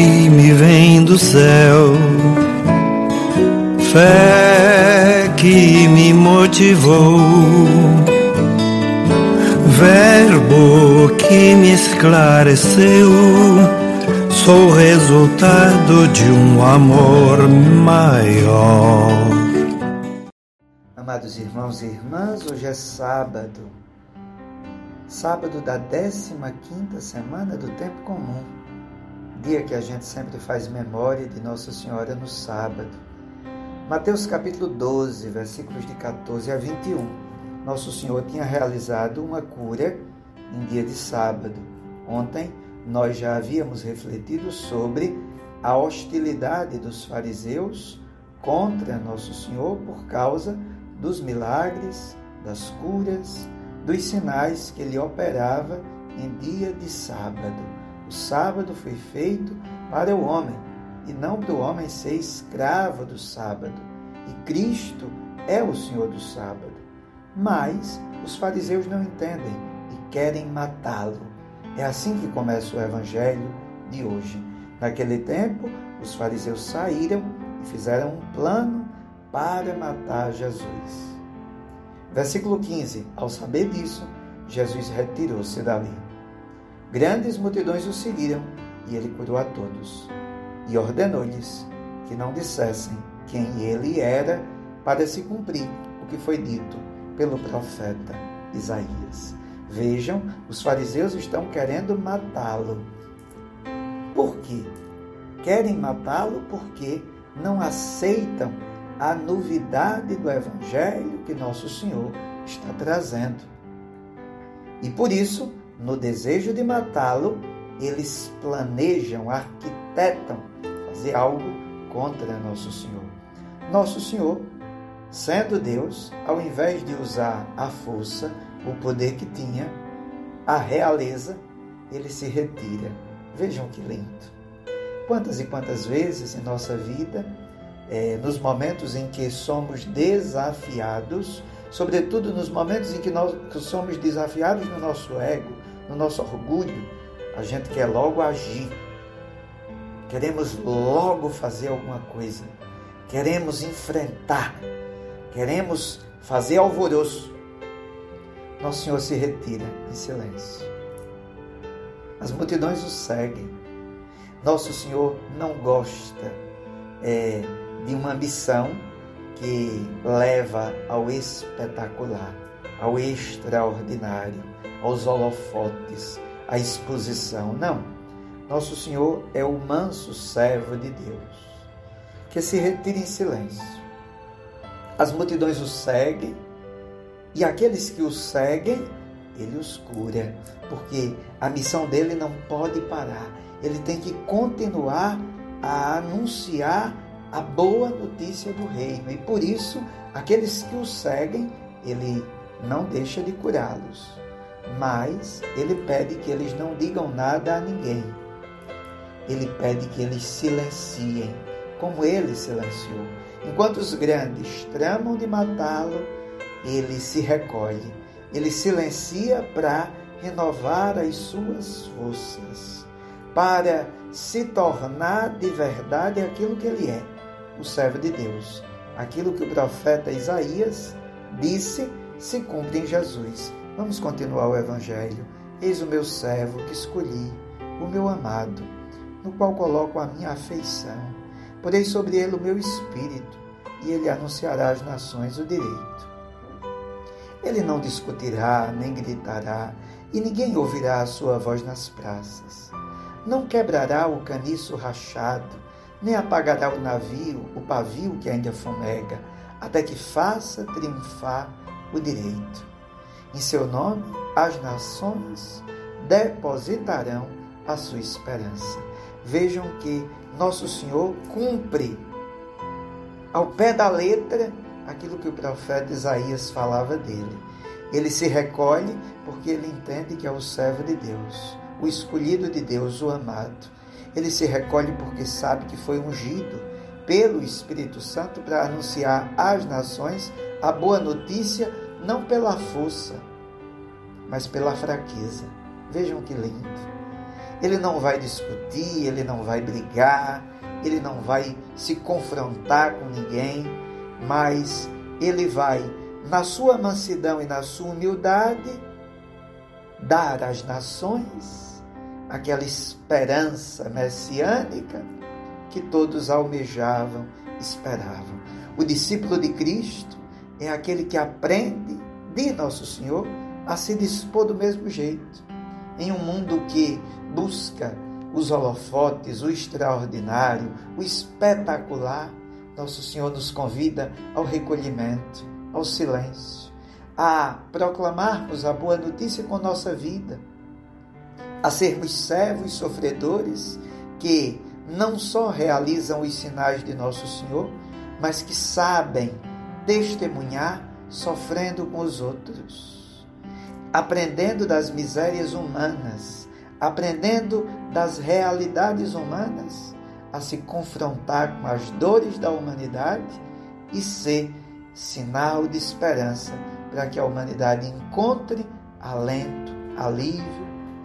que me vem do céu, fé que me motivou, verbo que me esclareceu. Sou resultado de um amor maior. Amados irmãos e irmãs, hoje é sábado, sábado da 15 quinta semana do tempo comum, dia que a gente sempre faz memória de Nossa Senhora no sábado. Mateus capítulo 12, versículos de 14 a 21. Nosso Senhor tinha realizado uma cura em dia de sábado. Ontem nós já havíamos refletido sobre a hostilidade dos fariseus contra Nosso Senhor por causa dos milagres, das curas, dos sinais que ele operava em dia de sábado. O sábado foi feito para o homem e não para o homem ser escravo do sábado. E Cristo é o Senhor do sábado. Mas os fariseus não entendem e querem matá-lo. É assim que começa o evangelho de hoje. Naquele tempo, os fariseus saíram e fizeram um plano para matar Jesus. Versículo 15: Ao saber disso, Jesus retirou-se dali. Grandes multidões o seguiram e ele curou a todos. E ordenou-lhes que não dissessem quem ele era, para se cumprir o que foi dito pelo profeta Isaías. Vejam, os fariseus estão querendo matá-lo. Por quê? Querem matá-lo porque não aceitam a novidade do Evangelho que Nosso Senhor está trazendo. E por isso, no desejo de matá-lo, eles planejam, arquitetam fazer algo contra Nosso Senhor. Nosso Senhor, sendo Deus, ao invés de usar a força, o poder que tinha, a realeza, ele se retira. Vejam que lindo. Quantas e quantas vezes em nossa vida é, nos momentos em que somos desafiados, sobretudo nos momentos em que nós que somos desafiados no nosso ego, no nosso orgulho, a gente quer logo agir, queremos logo fazer alguma coisa, queremos enfrentar, queremos fazer alvoroço. Nosso Senhor se retira em silêncio. As multidões o seguem. Nosso Senhor não gosta é, de uma missão que leva ao espetacular, ao extraordinário, aos holofotes, à exposição. Não. Nosso Senhor é o manso servo de Deus, que se retira em silêncio. As multidões o seguem e aqueles que o seguem, ele os cura, porque a missão dele não pode parar. Ele tem que continuar a anunciar a boa notícia do reino. E por isso, aqueles que o seguem, ele não deixa de curá-los. Mas ele pede que eles não digam nada a ninguém. Ele pede que eles silenciem, como ele silenciou. Enquanto os grandes tramam de matá-lo, ele se recolhe. Ele silencia para renovar as suas forças, para se tornar de verdade aquilo que ele é o servo de Deus. Aquilo que o profeta Isaías disse se cumpre em Jesus. Vamos continuar o Evangelho. Eis o meu servo que escolhi, o meu amado, no qual coloco a minha afeição. Porei sobre ele o meu espírito, e ele anunciará às nações o direito. Ele não discutirá, nem gritará, e ninguém ouvirá a sua voz nas praças. Não quebrará o caniço rachado, nem apagará o navio, o pavio que ainda fumega, até que faça triunfar o direito. Em seu nome, as nações depositarão a sua esperança. Vejam que Nosso Senhor cumpre ao pé da letra aquilo que o profeta Isaías falava dele. Ele se recolhe porque ele entende que é o servo de Deus, o escolhido de Deus, o amado. Ele se recolhe porque sabe que foi ungido pelo Espírito Santo para anunciar às nações a boa notícia, não pela força, mas pela fraqueza. Vejam que lindo. Ele não vai discutir, ele não vai brigar, ele não vai se confrontar com ninguém, mas ele vai, na sua mansidão e na sua humildade, dar às nações aquela esperança messiânica que todos almejavam, esperavam. O discípulo de Cristo é aquele que aprende de Nosso Senhor a se dispor do mesmo jeito. Em um mundo que busca os holofotes, o extraordinário, o espetacular, Nosso Senhor nos convida ao recolhimento, ao silêncio, a proclamarmos a boa notícia com nossa vida, a sermos servos sofredores que não só realizam os sinais de Nosso Senhor, mas que sabem testemunhar sofrendo com os outros, aprendendo das misérias humanas, aprendendo das realidades humanas, a se confrontar com as dores da humanidade e ser sinal de esperança para que a humanidade encontre alento, alívio,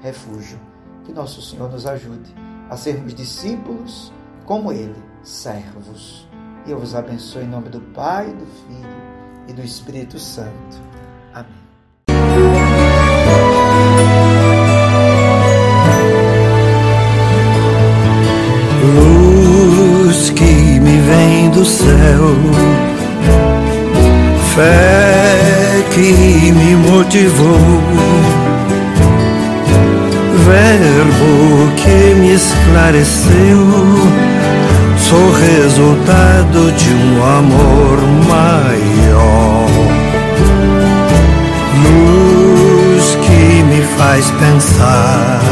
refúgio. Que nosso Senhor nos ajude a sermos discípulos como Ele, servos. E eu vos abençoe em nome do Pai, do Filho e do Espírito Santo. Amém. Luz que me vem do céu, fé que me motivou, verbo que me esclareceu sou resultado de um amor maior. Luz que me faz pensar